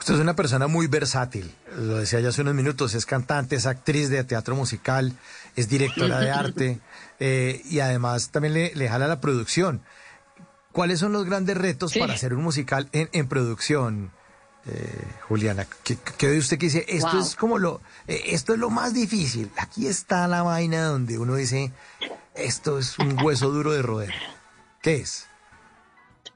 Usted es una persona muy versátil, lo decía ya hace unos minutos, es cantante, es actriz de teatro musical, es directora de arte eh, y además también le, le, jala la producción. ¿Cuáles son los grandes retos para hacer un musical en, en producción, eh, Juliana? ¿Qué, ve usted que dice? Esto es como lo, eh, esto es lo más difícil. Aquí está la vaina donde uno dice, esto es un hueso duro de roer. ¿Qué es?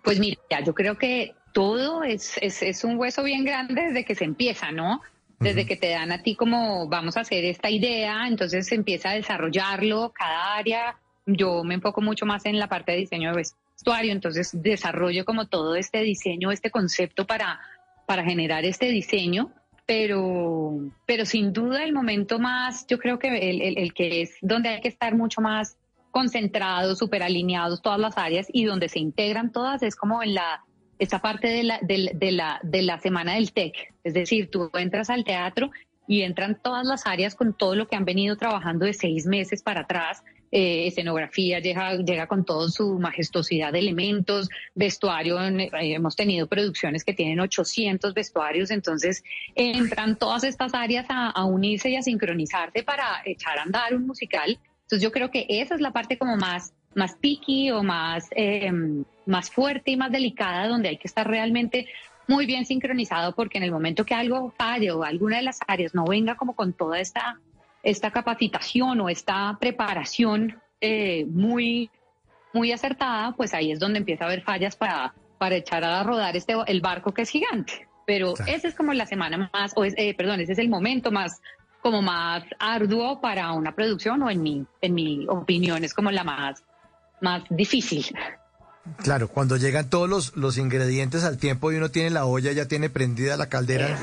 Pues mira, yo creo que todo es, es, un hueso bien grande desde que se empieza, ¿no? Desde que te dan a ti como vamos a hacer esta idea, entonces se empieza a desarrollarlo, cada área. Yo me enfoco mucho más en la parte de diseño de vestuario, entonces desarrollo como todo este diseño, este concepto para, para generar este diseño, pero, pero sin duda el momento más, yo creo que el, el que es donde hay que estar mucho más concentrados, súper alineados todas las áreas y donde se integran todas es como en la esta parte de la, de, la, de la semana del TEC. Es decir, tú entras al teatro y entran todas las áreas con todo lo que han venido trabajando de seis meses para atrás. Eh, escenografía llega, llega con toda su majestuosidad de elementos, vestuario, eh, hemos tenido producciones que tienen 800 vestuarios, entonces entran todas estas áreas a, a unirse y a sincronizarse para echar a andar un musical. Entonces yo creo que esa es la parte como más más picky o más, eh, más fuerte y más delicada, donde hay que estar realmente muy bien sincronizado, porque en el momento que algo falle o alguna de las áreas no venga como con toda esta, esta capacitación o esta preparación eh, muy, muy acertada, pues ahí es donde empieza a haber fallas para, para echar a rodar este, el barco que es gigante. Pero esa es como la semana más, o es, eh, perdón, ese es el momento más como más arduo para una producción o en mi, en mi opinión es como la más más difícil. Claro, cuando llegan todos los, los ingredientes al tiempo y uno tiene la olla, ya tiene prendida la caldera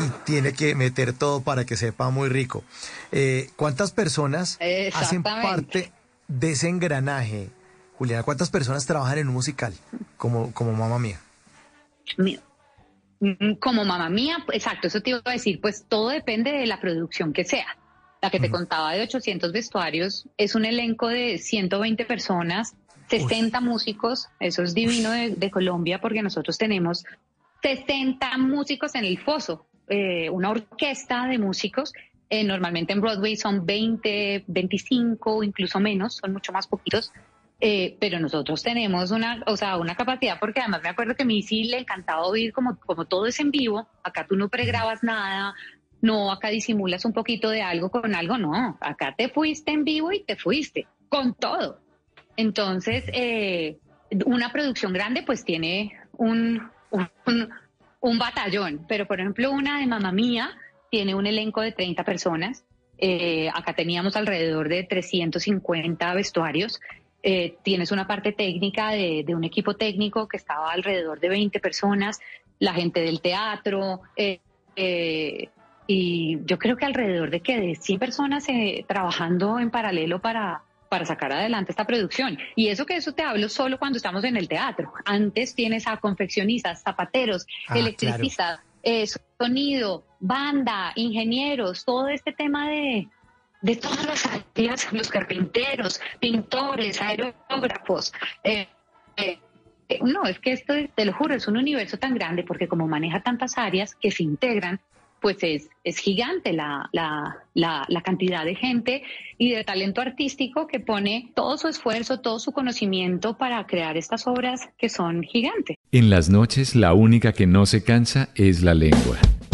y tiene que meter todo para que sepa muy rico. Eh, ¿Cuántas personas hacen parte de ese engranaje? Juliana, ¿cuántas personas trabajan en un musical como, como mamá mía? Mm, como mamá mía, exacto, eso te iba a decir, pues todo depende de la producción que sea. La que te contaba de 800 vestuarios es un elenco de 120 personas, 60 músicos, eso es divino de, Colombia porque nosotros tenemos 60 músicos en el foso, eh, una orquesta de músicos. Eh, normalmente en Broadway son 20, 25, incluso menos, son mucho más poquitos. Eh, pero nosotros tenemos una, o sea, una capacidad, porque además me acuerdo que a mí sí le encantaba oír como, como todo es en vivo, acá tú no pregrabas nada, no, acá disimulas un poquito de algo con algo, no, acá te fuiste en vivo y te fuiste, con todo. Entonces, eh, una producción grande pues tiene un, un, batallón, pero por ejemplo una de Mamá Mía tiene un elenco de 30 personas, eh, acá teníamos alrededor de 350 vestuarios, eh, tienes una parte técnica de, un equipo técnico que estaba alrededor de 20 personas, la gente del teatro, eh, y yo creo que alrededor de que de 100 personas eh, trabajando en paralelo para, para sacar adelante esta producción. Y eso que eso te hablo solo cuando estamos en el teatro. Antes tienes a confeccionistas, zapateros, ah, electricistas, eh, sonido, banda, ingenieros, todo este tema de, de todas las áreas, los carpinteros, pintores, aerógrafos. Eh, no, es que esto, te lo juro, es un universo tan grande porque como maneja tantas áreas que se integran, pues es, es gigante la, la, la, cantidad de gente y de talento artístico que pone todo su esfuerzo, todo su conocimiento para crear estas obras que son gigantes. En las noches la única que no se cansa es la lengua.